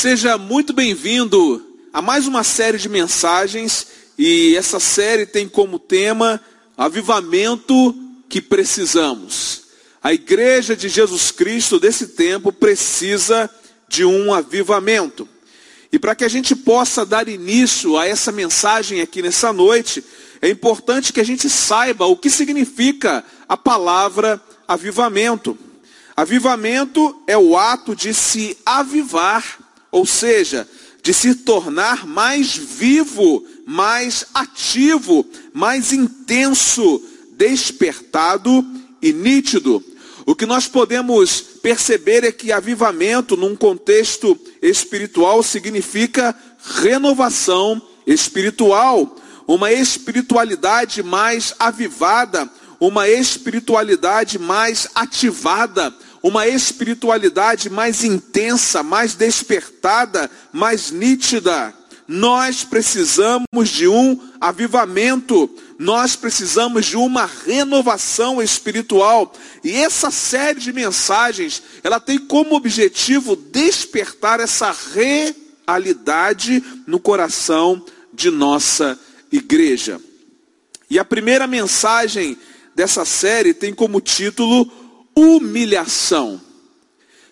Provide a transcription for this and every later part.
Seja muito bem-vindo a mais uma série de mensagens e essa série tem como tema Avivamento que precisamos. A igreja de Jesus Cristo desse tempo precisa de um avivamento. E para que a gente possa dar início a essa mensagem aqui nessa noite, é importante que a gente saiba o que significa a palavra avivamento. Avivamento é o ato de se avivar ou seja, de se tornar mais vivo, mais ativo, mais intenso, despertado e nítido. O que nós podemos perceber é que avivamento, num contexto espiritual, significa renovação espiritual, uma espiritualidade mais avivada, uma espiritualidade mais ativada, uma espiritualidade mais intensa, mais despertada, mais nítida. Nós precisamos de um avivamento, nós precisamos de uma renovação espiritual. E essa série de mensagens, ela tem como objetivo despertar essa realidade no coração de nossa igreja. E a primeira mensagem dessa série tem como título humilhação.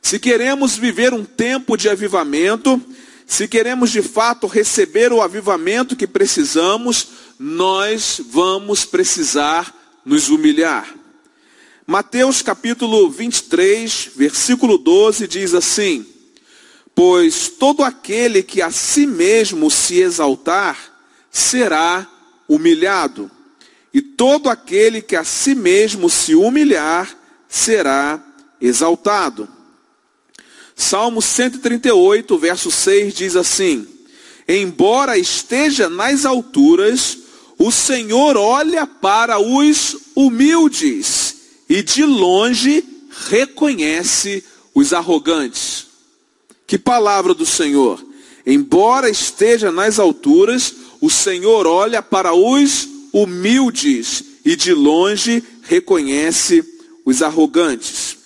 Se queremos viver um tempo de avivamento, se queremos de fato receber o avivamento que precisamos, nós vamos precisar nos humilhar. Mateus capítulo 23, versículo 12 diz assim: Pois todo aquele que a si mesmo se exaltar será humilhado, e todo aquele que a si mesmo se humilhar será exaltado. Salmo 138, verso 6 diz assim: Embora esteja nas alturas, o Senhor olha para os humildes e de longe reconhece os arrogantes. Que palavra do Senhor! Embora esteja nas alturas, o Senhor olha para os humildes e de longe reconhece os arrogantes.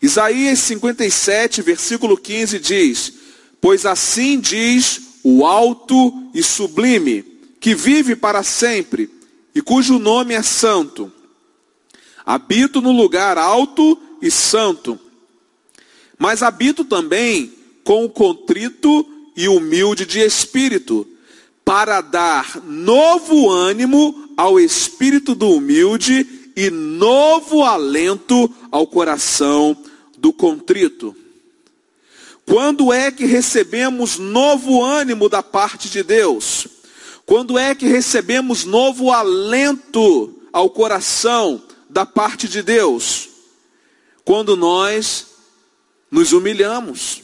Isaías 57, versículo 15 diz: Pois assim diz o alto e sublime, que vive para sempre e cujo nome é santo. Habito no lugar alto e santo, mas habito também com o contrito e humilde de espírito, para dar novo ânimo ao espírito do humilde e novo alento ao coração do contrito. Quando é que recebemos novo ânimo da parte de Deus? Quando é que recebemos novo alento ao coração da parte de Deus? Quando nós nos humilhamos.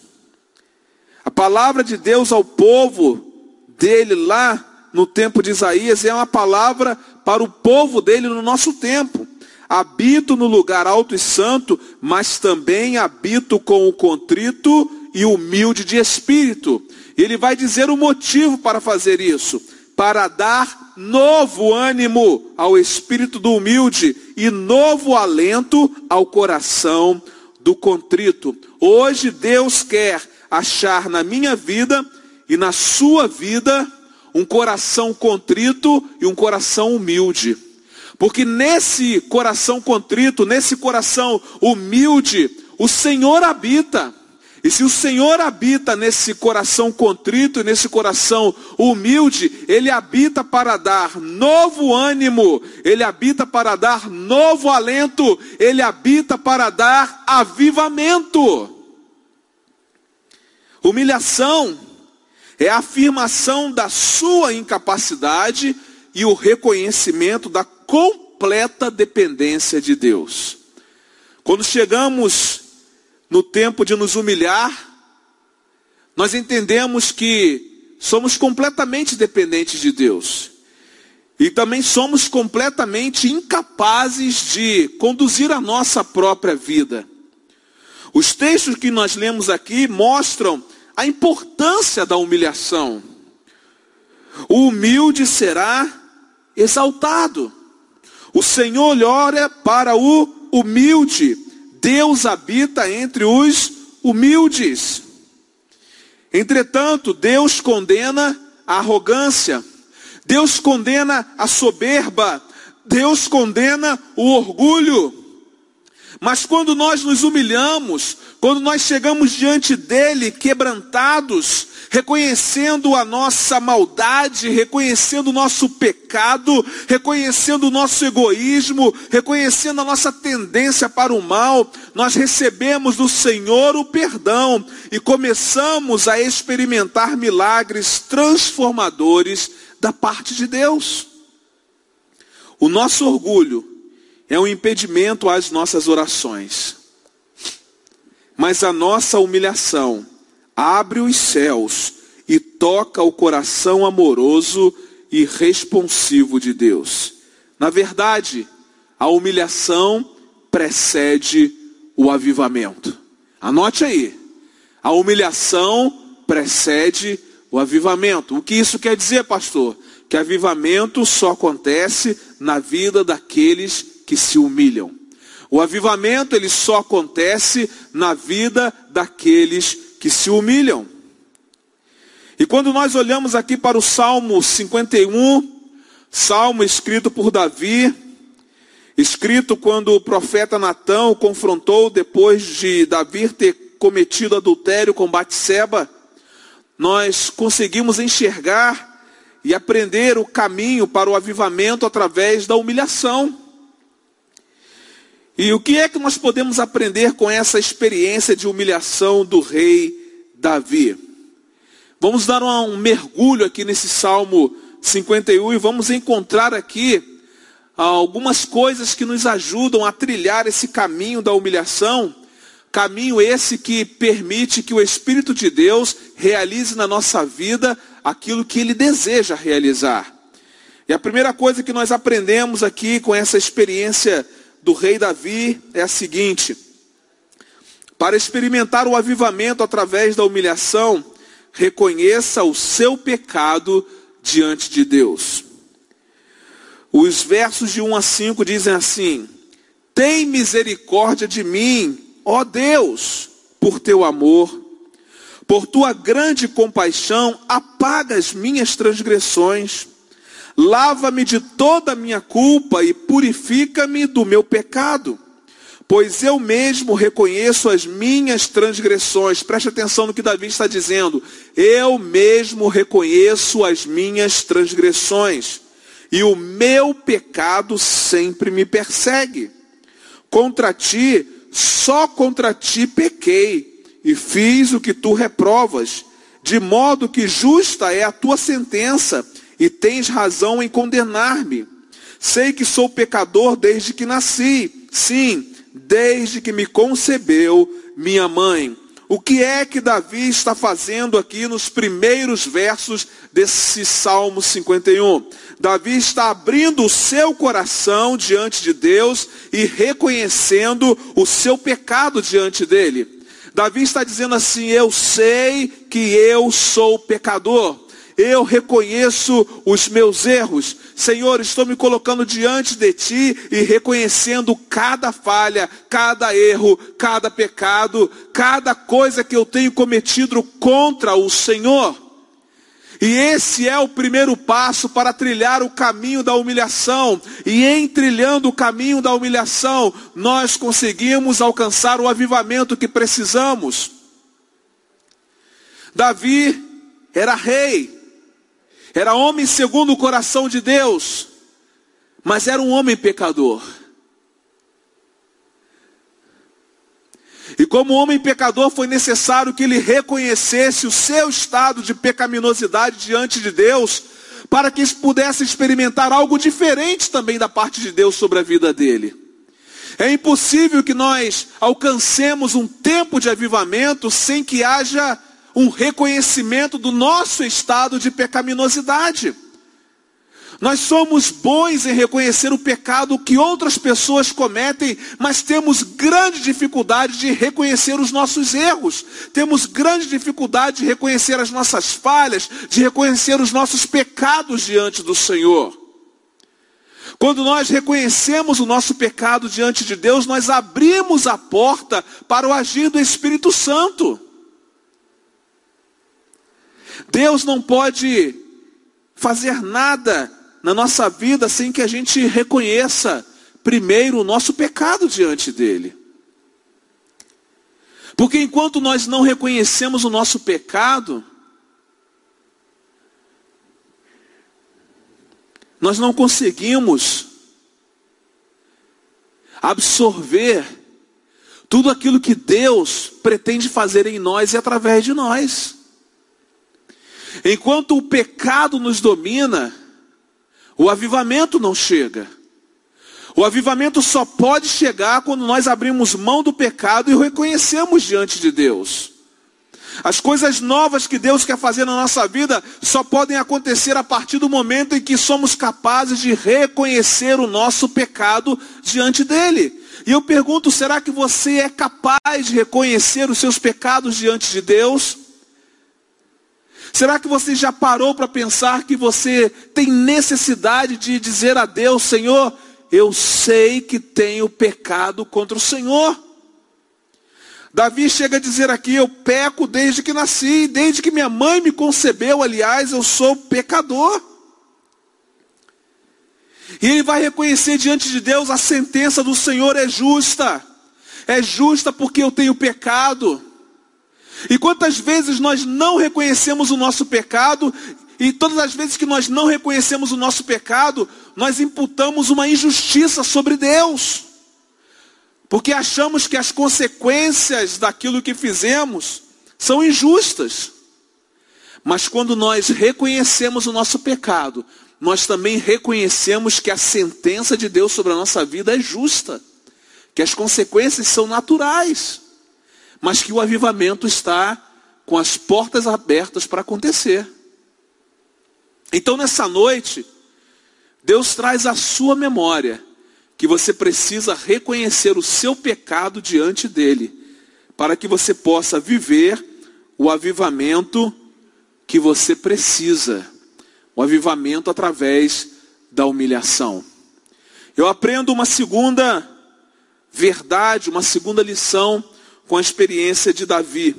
A palavra de Deus ao povo dele lá no tempo de Isaías é uma palavra para o povo dele no nosso tempo. Habito no lugar alto e santo, mas também habito com o contrito e humilde de espírito. Ele vai dizer o motivo para fazer isso: para dar novo ânimo ao espírito do humilde e novo alento ao coração do contrito. Hoje Deus quer achar na minha vida e na sua vida um coração contrito e um coração humilde. Porque nesse coração contrito, nesse coração humilde, o Senhor habita. E se o Senhor habita nesse coração contrito e nesse coração humilde, Ele habita para dar novo ânimo, Ele habita para dar novo alento, Ele habita para dar avivamento. Humilhação é a afirmação da sua incapacidade e o reconhecimento da completa dependência de Deus. Quando chegamos no tempo de nos humilhar, nós entendemos que somos completamente dependentes de Deus. E também somos completamente incapazes de conduzir a nossa própria vida. Os textos que nós lemos aqui mostram a importância da humilhação. O humilde será exaltado. O Senhor olha para o humilde. Deus habita entre os humildes. Entretanto, Deus condena a arrogância, Deus condena a soberba, Deus condena o orgulho. Mas quando nós nos humilhamos, quando nós chegamos diante dele quebrantados, reconhecendo a nossa maldade, reconhecendo o nosso pecado, reconhecendo o nosso egoísmo, reconhecendo a nossa tendência para o mal, nós recebemos do Senhor o perdão e começamos a experimentar milagres transformadores da parte de Deus. O nosso orgulho é um impedimento às nossas orações. Mas a nossa humilhação abre os céus e toca o coração amoroso e responsivo de Deus. Na verdade, a humilhação precede o avivamento. Anote aí. A humilhação precede o avivamento. O que isso quer dizer, pastor? Que avivamento só acontece na vida daqueles que se humilham. O avivamento ele só acontece na vida daqueles que se humilham. E quando nós olhamos aqui para o Salmo 51, salmo escrito por Davi, escrito quando o profeta Natão o confrontou depois de Davi ter cometido adultério com Batseba, nós conseguimos enxergar e aprender o caminho para o avivamento através da humilhação. E o que é que nós podemos aprender com essa experiência de humilhação do rei Davi? Vamos dar um mergulho aqui nesse Salmo 51 e vamos encontrar aqui algumas coisas que nos ajudam a trilhar esse caminho da humilhação, caminho esse que permite que o Espírito de Deus realize na nossa vida aquilo que ele deseja realizar. E a primeira coisa que nós aprendemos aqui com essa experiência do rei Davi é a seguinte: para experimentar o avivamento através da humilhação, reconheça o seu pecado diante de Deus. Os versos de 1 a 5 dizem assim: Tem misericórdia de mim, ó Deus, por teu amor, por tua grande compaixão, apaga as minhas transgressões. Lava-me de toda a minha culpa e purifica-me do meu pecado, pois eu mesmo reconheço as minhas transgressões. Preste atenção no que Davi está dizendo. Eu mesmo reconheço as minhas transgressões, e o meu pecado sempre me persegue. Contra ti, só contra ti pequei, e fiz o que tu reprovas, de modo que justa é a tua sentença e tens razão em condenar-me. Sei que sou pecador desde que nasci, sim, desde que me concebeu minha mãe. O que é que Davi está fazendo aqui nos primeiros versos desse Salmo 51? Davi está abrindo o seu coração diante de Deus e reconhecendo o seu pecado diante dele. Davi está dizendo assim: Eu sei que eu sou pecador eu reconheço os meus erros. Senhor, estou me colocando diante de Ti e reconhecendo cada falha, cada erro, cada pecado, cada coisa que eu tenho cometido contra o Senhor. E esse é o primeiro passo para trilhar o caminho da humilhação. E em trilhando o caminho da humilhação, nós conseguimos alcançar o avivamento que precisamos. Davi era rei, era homem segundo o coração de Deus, mas era um homem pecador. E como homem pecador, foi necessário que ele reconhecesse o seu estado de pecaminosidade diante de Deus, para que pudesse experimentar algo diferente também da parte de Deus sobre a vida dele. É impossível que nós alcancemos um tempo de avivamento sem que haja um reconhecimento do nosso estado de pecaminosidade. Nós somos bons em reconhecer o pecado que outras pessoas cometem, mas temos grande dificuldade de reconhecer os nossos erros. Temos grande dificuldade de reconhecer as nossas falhas, de reconhecer os nossos pecados diante do Senhor. Quando nós reconhecemos o nosso pecado diante de Deus, nós abrimos a porta para o agir do Espírito Santo. Deus não pode fazer nada na nossa vida sem que a gente reconheça primeiro o nosso pecado diante dele. Porque enquanto nós não reconhecemos o nosso pecado, nós não conseguimos absorver tudo aquilo que Deus pretende fazer em nós e através de nós. Enquanto o pecado nos domina, o avivamento não chega. O avivamento só pode chegar quando nós abrimos mão do pecado e o reconhecemos diante de Deus. As coisas novas que Deus quer fazer na nossa vida só podem acontecer a partir do momento em que somos capazes de reconhecer o nosso pecado diante dele. E eu pergunto: será que você é capaz de reconhecer os seus pecados diante de Deus? Será que você já parou para pensar que você tem necessidade de dizer a Deus, Senhor, eu sei que tenho pecado contra o Senhor? Davi chega a dizer aqui: Eu peco desde que nasci, desde que minha mãe me concebeu, aliás, eu sou pecador. E ele vai reconhecer diante de Deus a sentença do Senhor é justa. É justa porque eu tenho pecado. E quantas vezes nós não reconhecemos o nosso pecado, e todas as vezes que nós não reconhecemos o nosso pecado, nós imputamos uma injustiça sobre Deus. Porque achamos que as consequências daquilo que fizemos são injustas. Mas quando nós reconhecemos o nosso pecado, nós também reconhecemos que a sentença de Deus sobre a nossa vida é justa, que as consequências são naturais mas que o avivamento está com as portas abertas para acontecer. Então, nessa noite, Deus traz à sua memória que você precisa reconhecer o seu pecado diante dele, para que você possa viver o avivamento que você precisa, o avivamento através da humilhação. Eu aprendo uma segunda verdade, uma segunda lição com a experiência de Davi.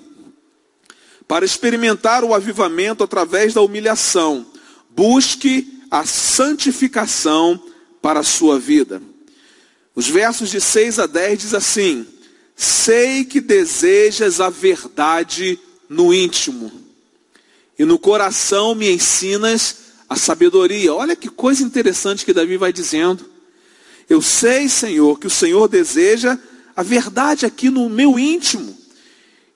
Para experimentar o avivamento através da humilhação, busque a santificação para a sua vida. Os versos de 6 a 10 diz assim: Sei que desejas a verdade no íntimo, e no coração me ensinas a sabedoria. Olha que coisa interessante que Davi vai dizendo. Eu sei, Senhor, que o Senhor deseja a verdade aqui no meu íntimo.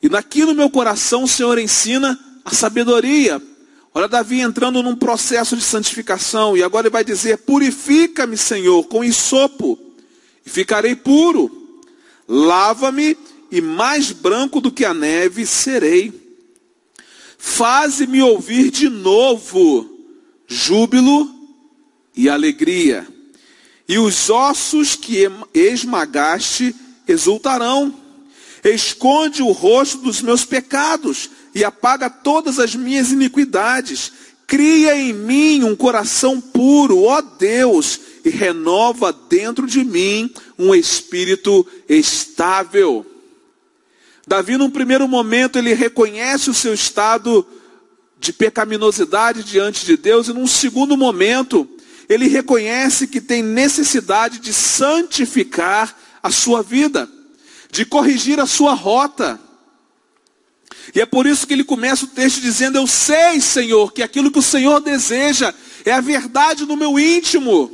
E aqui no meu coração o Senhor ensina a sabedoria. Olha Davi entrando num processo de santificação. E agora ele vai dizer: Purifica-me, Senhor, com isopo, e ficarei puro. Lava-me, e mais branco do que a neve serei. Faze-me ouvir de novo júbilo e alegria. E os ossos que esmagaste exultarão. Esconde o rosto dos meus pecados e apaga todas as minhas iniquidades. Cria em mim um coração puro, ó Deus, e renova dentro de mim um espírito estável. Davi, num primeiro momento, ele reconhece o seu estado de pecaminosidade diante de Deus, e num segundo momento, ele reconhece que tem necessidade de santificar a sua vida, de corrigir a sua rota. E é por isso que ele começa o texto dizendo: Eu sei, Senhor, que aquilo que o Senhor deseja é a verdade no meu íntimo.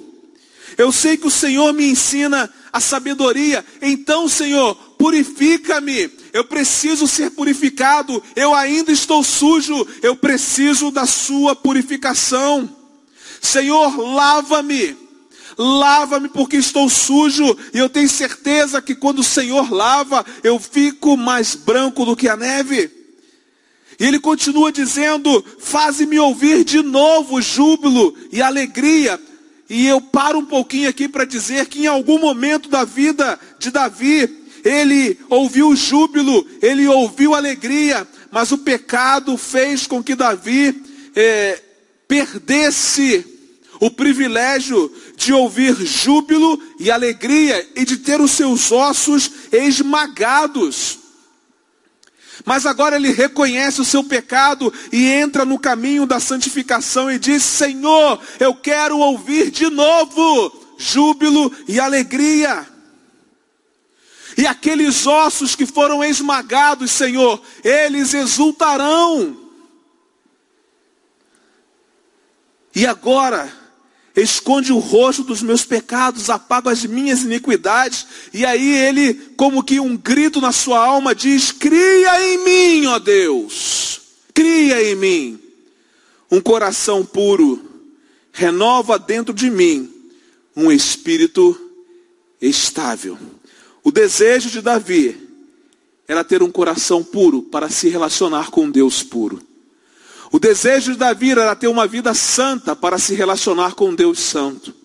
Eu sei que o Senhor me ensina a sabedoria. Então, Senhor, purifica-me. Eu preciso ser purificado. Eu ainda estou sujo. Eu preciso da Sua purificação. Senhor, lava-me. Lava-me porque estou sujo, e eu tenho certeza que quando o Senhor lava, eu fico mais branco do que a neve. E ele continua dizendo: Faze-me ouvir de novo júbilo e alegria. E eu paro um pouquinho aqui para dizer que em algum momento da vida de Davi, ele ouviu júbilo, ele ouviu alegria, mas o pecado fez com que Davi eh, perdesse o privilégio de ouvir júbilo e alegria e de ter os seus ossos esmagados. Mas agora ele reconhece o seu pecado e entra no caminho da santificação e diz: Senhor, eu quero ouvir de novo júbilo e alegria. E aqueles ossos que foram esmagados, Senhor, eles exultarão. E agora, esconde o rosto dos meus pecados, apaga as minhas iniquidades. E aí ele, como que um grito na sua alma, diz: Cria em mim, ó Deus, cria em mim um coração puro, renova dentro de mim um espírito estável. O desejo de Davi era ter um coração puro para se relacionar com Deus puro. O desejo de Davi era ter uma vida santa para se relacionar com Deus santo.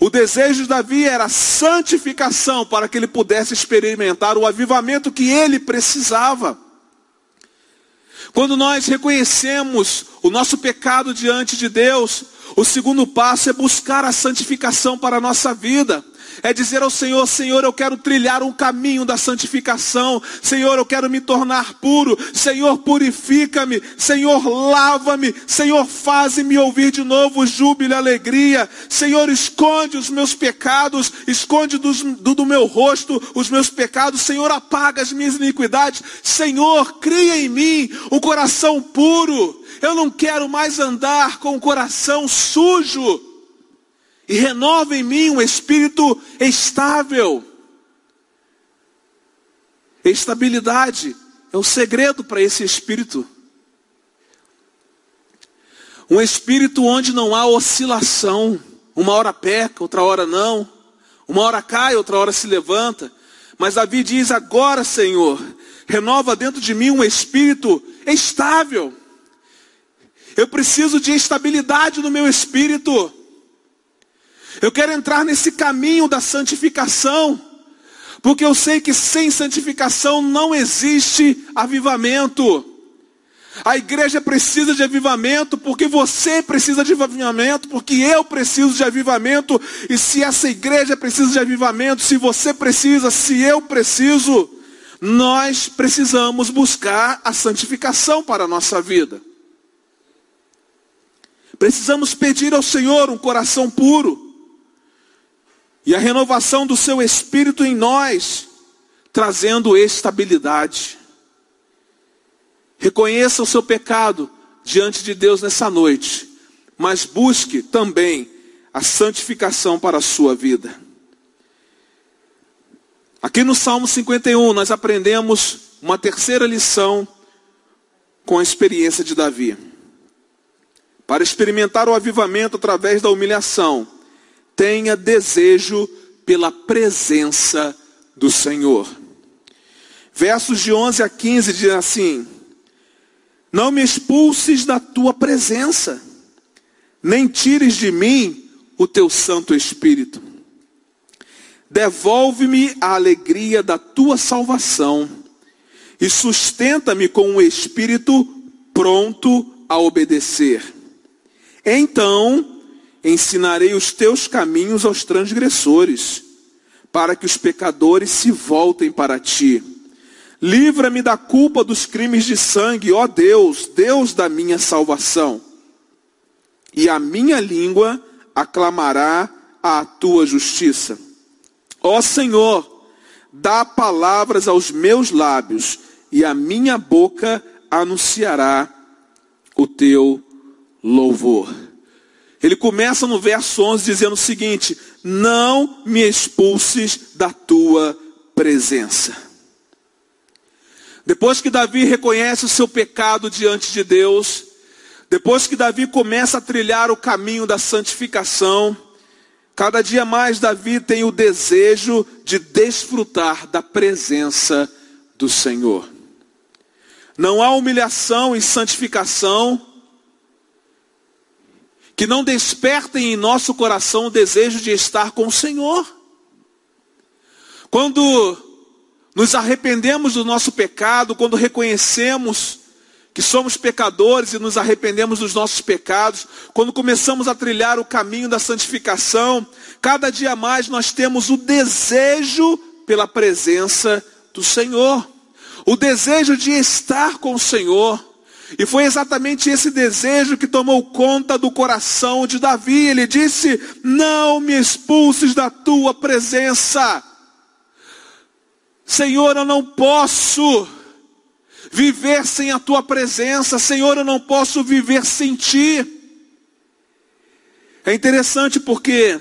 O desejo de Davi era santificação para que ele pudesse experimentar o avivamento que ele precisava. Quando nós reconhecemos o nosso pecado diante de Deus, o segundo passo é buscar a santificação para a nossa vida é dizer ao Senhor: Senhor, eu quero trilhar um caminho da santificação. Senhor, eu quero me tornar puro. Senhor, purifica-me. Senhor, lava-me. Senhor, faz-me ouvir de novo júbilo e alegria. Senhor, esconde os meus pecados, esconde do, do, do meu rosto os meus pecados. Senhor, apaga as minhas iniquidades. Senhor, cria em mim um coração puro. Eu não quero mais andar com o coração sujo e renova em mim um espírito estável. Estabilidade é o segredo para esse espírito. Um espírito onde não há oscilação. Uma hora peca, outra hora não. Uma hora cai, outra hora se levanta. Mas Davi diz: agora, Senhor, renova dentro de mim um espírito estável. Eu preciso de estabilidade no meu espírito. Eu quero entrar nesse caminho da santificação, porque eu sei que sem santificação não existe avivamento. A igreja precisa de avivamento, porque você precisa de avivamento, porque eu preciso de avivamento, e se essa igreja precisa de avivamento, se você precisa, se eu preciso, nós precisamos buscar a santificação para a nossa vida. Precisamos pedir ao Senhor um coração puro e a renovação do seu espírito em nós, trazendo estabilidade. Reconheça o seu pecado diante de Deus nessa noite, mas busque também a santificação para a sua vida. Aqui no Salmo 51, nós aprendemos uma terceira lição com a experiência de Davi. Para experimentar o avivamento através da humilhação, tenha desejo pela presença do Senhor. Versos de 11 a 15 dizem assim: Não me expulses da tua presença, nem tires de mim o teu Santo Espírito. Devolve-me a alegria da tua salvação e sustenta-me com um espírito pronto a obedecer. Então ensinarei os teus caminhos aos transgressores, para que os pecadores se voltem para ti. Livra-me da culpa dos crimes de sangue, ó Deus, Deus da minha salvação. E a minha língua aclamará a tua justiça. Ó Senhor, dá palavras aos meus lábios, e a minha boca anunciará o teu louvor. Ele começa no verso 11 dizendo o seguinte: Não me expulses da tua presença. Depois que Davi reconhece o seu pecado diante de Deus, depois que Davi começa a trilhar o caminho da santificação, cada dia mais Davi tem o desejo de desfrutar da presença do Senhor. Não há humilhação e santificação que não despertem em nosso coração o desejo de estar com o Senhor. Quando nos arrependemos do nosso pecado, quando reconhecemos que somos pecadores e nos arrependemos dos nossos pecados, quando começamos a trilhar o caminho da santificação, cada dia mais nós temos o desejo pela presença do Senhor. o desejo de estar com o Senhor. E foi exatamente esse desejo que tomou conta do coração de Davi. Ele disse: Não me expulses da tua presença. Senhor, eu não posso viver sem a tua presença. Senhor, eu não posso viver sem ti. É interessante porque,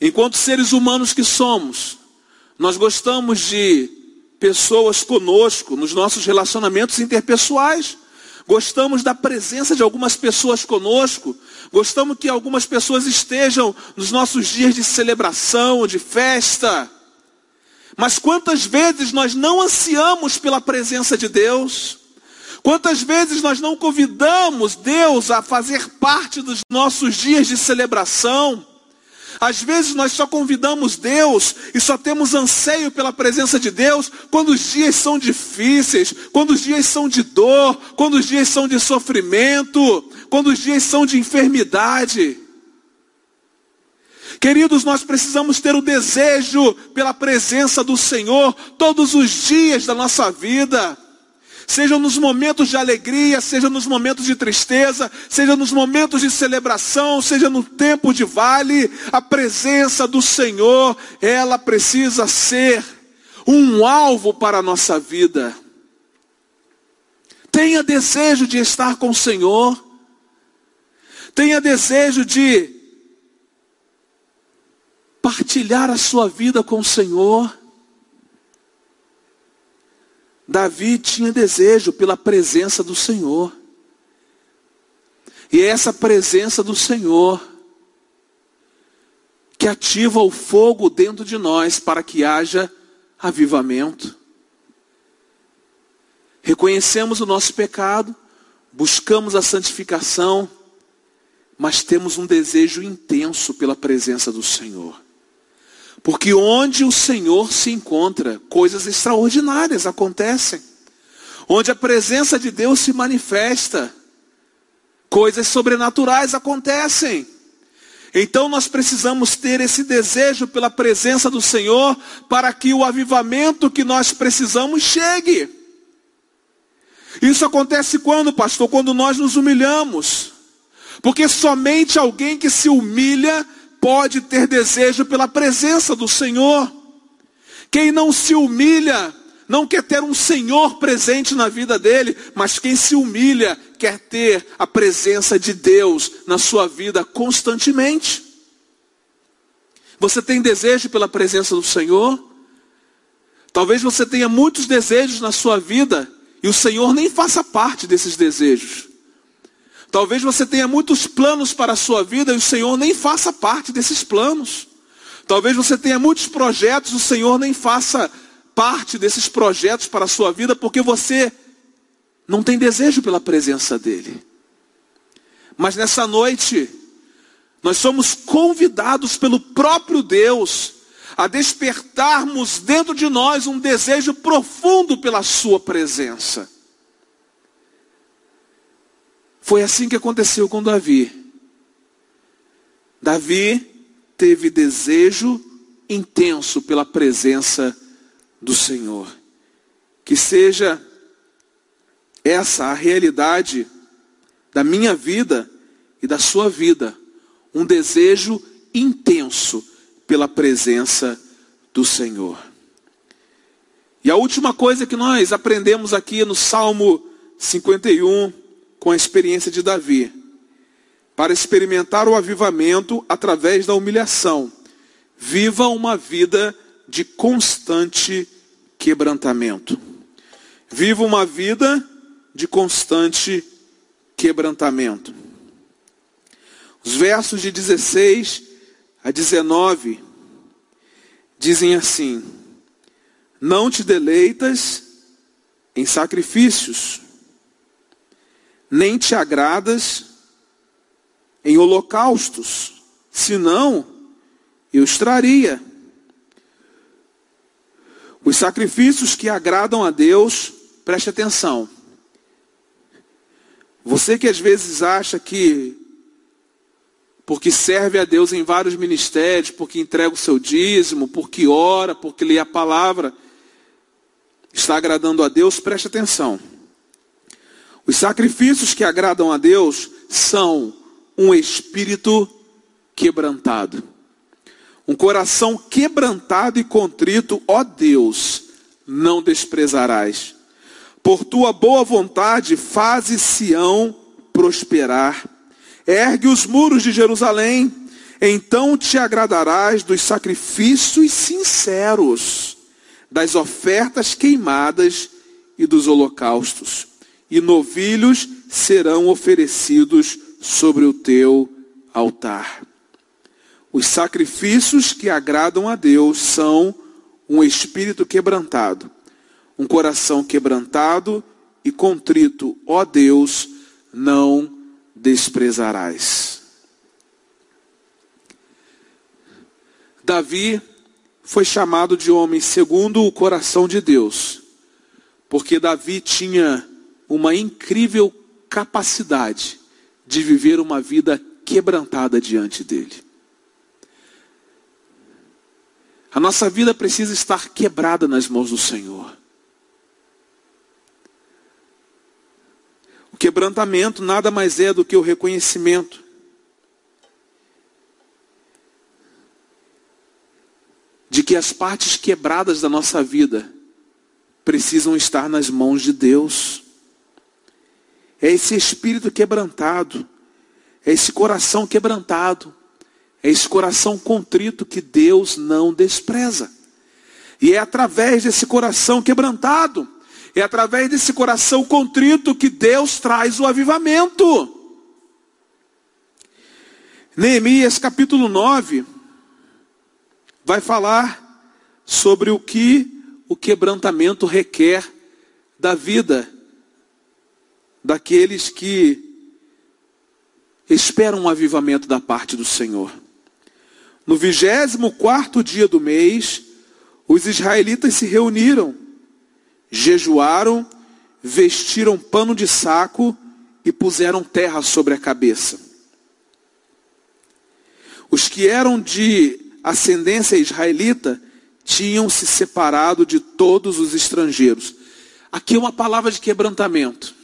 enquanto seres humanos que somos, nós gostamos de pessoas conosco nos nossos relacionamentos interpessoais. Gostamos da presença de algumas pessoas conosco. Gostamos que algumas pessoas estejam nos nossos dias de celebração, de festa. Mas quantas vezes nós não ansiamos pela presença de Deus? Quantas vezes nós não convidamos Deus a fazer parte dos nossos dias de celebração? Às vezes nós só convidamos Deus e só temos anseio pela presença de Deus quando os dias são difíceis, quando os dias são de dor, quando os dias são de sofrimento, quando os dias são de enfermidade. Queridos, nós precisamos ter o desejo pela presença do Senhor todos os dias da nossa vida seja nos momentos de alegria, seja nos momentos de tristeza, seja nos momentos de celebração, seja no tempo de vale, a presença do Senhor, ela precisa ser um alvo para a nossa vida. Tenha desejo de estar com o Senhor, tenha desejo de partilhar a sua vida com o Senhor. Davi tinha desejo pela presença do Senhor. E é essa presença do Senhor que ativa o fogo dentro de nós para que haja avivamento. Reconhecemos o nosso pecado, buscamos a santificação, mas temos um desejo intenso pela presença do Senhor. Porque onde o Senhor se encontra, coisas extraordinárias acontecem. Onde a presença de Deus se manifesta, coisas sobrenaturais acontecem. Então nós precisamos ter esse desejo pela presença do Senhor para que o avivamento que nós precisamos chegue. Isso acontece quando, pastor? Quando nós nos humilhamos. Porque somente alguém que se humilha pode ter desejo pela presença do Senhor. Quem não se humilha, não quer ter um Senhor presente na vida dele, mas quem se humilha quer ter a presença de Deus na sua vida constantemente. Você tem desejo pela presença do Senhor? Talvez você tenha muitos desejos na sua vida e o Senhor nem faça parte desses desejos. Talvez você tenha muitos planos para a sua vida e o Senhor nem faça parte desses planos. Talvez você tenha muitos projetos, o Senhor nem faça parte desses projetos para a sua vida, porque você não tem desejo pela presença dEle. Mas nessa noite, nós somos convidados pelo próprio Deus a despertarmos dentro de nós um desejo profundo pela Sua presença. Foi assim que aconteceu com Davi. Davi teve desejo intenso pela presença do Senhor. Que seja essa a realidade da minha vida e da sua vida, um desejo intenso pela presença do Senhor. E a última coisa que nós aprendemos aqui no Salmo 51, com a experiência de Davi, para experimentar o avivamento através da humilhação. Viva uma vida de constante quebrantamento. Viva uma vida de constante quebrantamento. Os versos de 16 a 19 dizem assim: Não te deleitas em sacrifícios, nem te agradas em holocaustos, senão eu extraria. Os sacrifícios que agradam a Deus, preste atenção. Você que às vezes acha que, porque serve a Deus em vários ministérios, porque entrega o seu dízimo, porque ora, porque lê a palavra, está agradando a Deus, preste atenção. Os sacrifícios que agradam a Deus são um espírito quebrantado. Um coração quebrantado e contrito, ó Deus, não desprezarás. Por tua boa vontade, faze Sião prosperar. Ergue os muros de Jerusalém, então te agradarás dos sacrifícios sinceros, das ofertas queimadas e dos holocaustos. E novilhos serão oferecidos sobre o teu altar. Os sacrifícios que agradam a Deus são um espírito quebrantado, um coração quebrantado e contrito, ó Deus, não desprezarás. Davi foi chamado de homem segundo o coração de Deus, porque Davi tinha uma incrível capacidade de viver uma vida quebrantada diante dele. A nossa vida precisa estar quebrada nas mãos do Senhor. O quebrantamento nada mais é do que o reconhecimento. De que as partes quebradas da nossa vida precisam estar nas mãos de Deus. É esse espírito quebrantado, é esse coração quebrantado é esse coração contrito que Deus não despreza. E é através desse coração quebrantado, é através desse coração contrito que Deus traz o avivamento. Neemias capítulo 9 vai falar sobre o que o quebrantamento requer da vida daqueles que esperam um avivamento da parte do Senhor. No vigésimo quarto dia do mês, os israelitas se reuniram, jejuaram, vestiram pano de saco e puseram terra sobre a cabeça. Os que eram de ascendência israelita tinham se separado de todos os estrangeiros. Aqui é uma palavra de quebrantamento.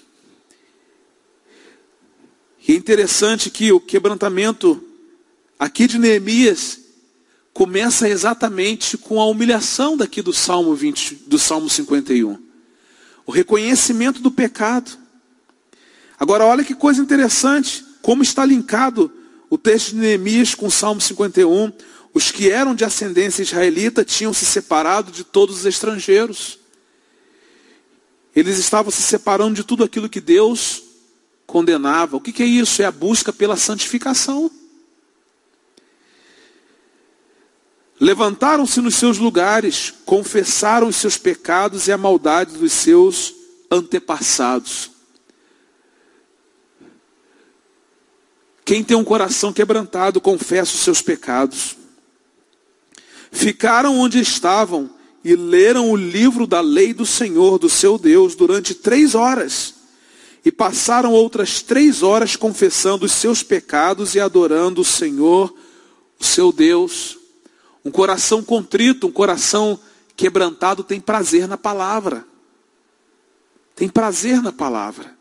E é interessante que o quebrantamento aqui de Neemias começa exatamente com a humilhação daqui do Salmo 20, do Salmo 51. O reconhecimento do pecado. Agora olha que coisa interessante, como está linkado o texto de Neemias com o Salmo 51. Os que eram de ascendência israelita tinham se separado de todos os estrangeiros. Eles estavam se separando de tudo aquilo que Deus condenava. O que, que é isso? É a busca pela santificação. Levantaram-se nos seus lugares, confessaram os seus pecados e a maldade dos seus antepassados. Quem tem um coração quebrantado, confessa os seus pecados. Ficaram onde estavam e leram o livro da lei do Senhor, do seu Deus, durante três horas. E passaram outras três horas confessando os seus pecados e adorando o Senhor, o seu Deus. Um coração contrito, um coração quebrantado tem prazer na palavra. Tem prazer na palavra.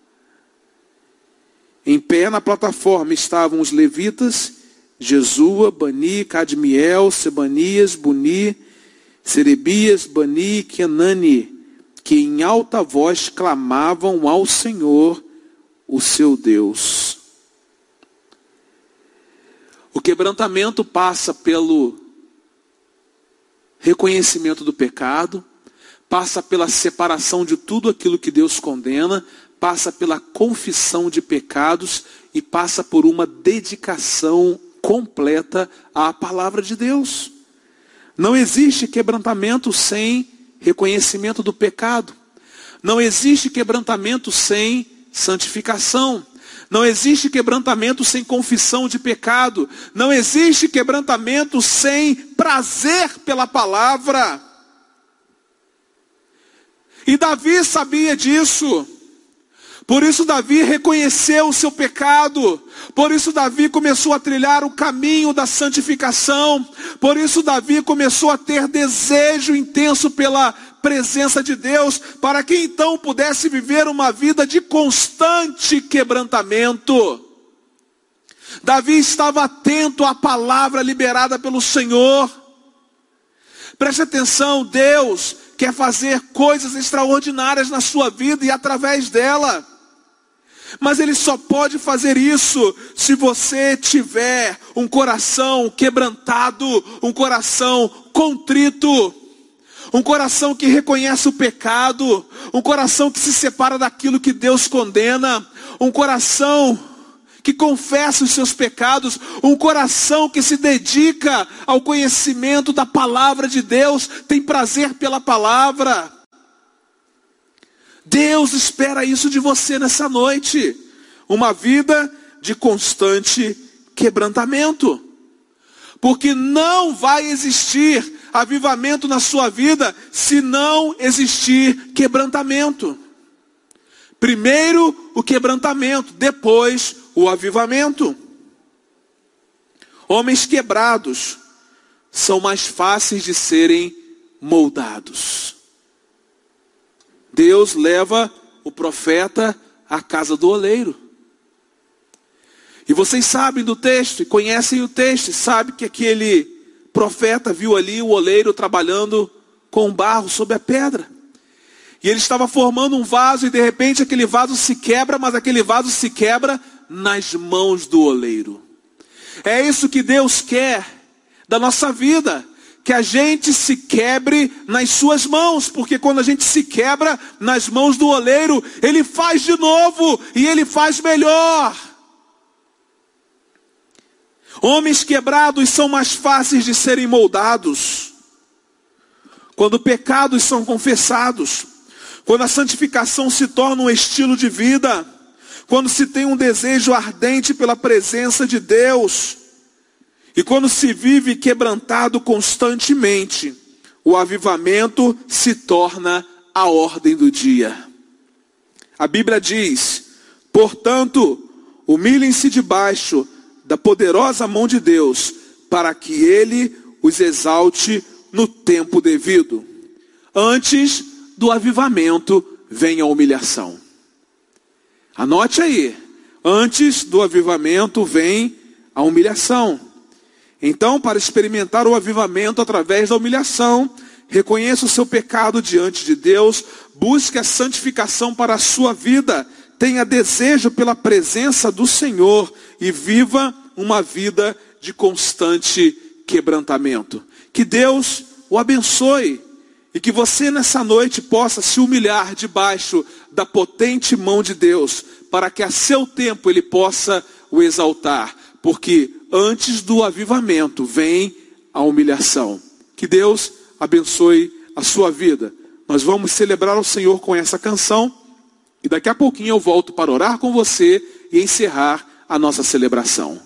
Em pé na plataforma estavam os levitas, Jesua, Bani, Cadmiel, Sebanias, Buni, Serebias, Bani Kenani, que em alta voz clamavam ao Senhor, o seu Deus. O quebrantamento passa pelo reconhecimento do pecado, passa pela separação de tudo aquilo que Deus condena, passa pela confissão de pecados e passa por uma dedicação completa à palavra de Deus. Não existe quebrantamento sem reconhecimento do pecado. Não existe quebrantamento sem santificação. Não existe quebrantamento sem confissão de pecado. Não existe quebrantamento sem prazer pela palavra. E Davi sabia disso. Por isso Davi reconheceu o seu pecado. Por isso Davi começou a trilhar o caminho da santificação. Por isso Davi começou a ter desejo intenso pela presença de Deus, para que então pudesse viver uma vida de constante quebrantamento. Davi estava atento à palavra liberada pelo Senhor. Preste atenção, Deus quer fazer coisas extraordinárias na sua vida e através dela. Mas ele só pode fazer isso se você tiver um coração quebrantado, um coração contrito, um coração que reconhece o pecado, um coração que se separa daquilo que Deus condena, um coração que confessa os seus pecados, um coração que se dedica ao conhecimento da palavra de Deus, tem prazer pela palavra. Deus espera isso de você nessa noite. Uma vida de constante quebrantamento. Porque não vai existir avivamento na sua vida se não existir quebrantamento. Primeiro o quebrantamento, depois o avivamento. Homens quebrados são mais fáceis de serem moldados. Deus leva o profeta à casa do oleiro. E vocês sabem do texto, conhecem o texto, sabem que aquele profeta viu ali o oleiro trabalhando com barro sobre a pedra. E ele estava formando um vaso, e de repente aquele vaso se quebra, mas aquele vaso se quebra nas mãos do oleiro. É isso que Deus quer da nossa vida, que a gente se quebre nas suas mãos, porque quando a gente se quebra nas mãos do oleiro, ele faz de novo e ele faz melhor. Homens quebrados são mais fáceis de serem moldados. Quando pecados são confessados, quando a santificação se torna um estilo de vida, quando se tem um desejo ardente pela presença de Deus, e quando se vive quebrantado constantemente, o avivamento se torna a ordem do dia. A Bíblia diz: portanto, humilhem-se debaixo da poderosa mão de Deus, para que Ele os exalte no tempo devido. Antes do avivamento vem a humilhação. Anote aí. Antes do avivamento vem a humilhação. Então, para experimentar o avivamento através da humilhação, reconheça o seu pecado diante de Deus, busque a santificação para a sua vida, tenha desejo pela presença do Senhor e viva uma vida de constante quebrantamento. Que Deus o abençoe e que você nessa noite possa se humilhar debaixo da potente mão de Deus, para que a seu tempo ele possa o exaltar, porque antes do avivamento vem a humilhação. Que Deus abençoe a sua vida. Nós vamos celebrar o Senhor com essa canção e daqui a pouquinho eu volto para orar com você e encerrar a nossa celebração.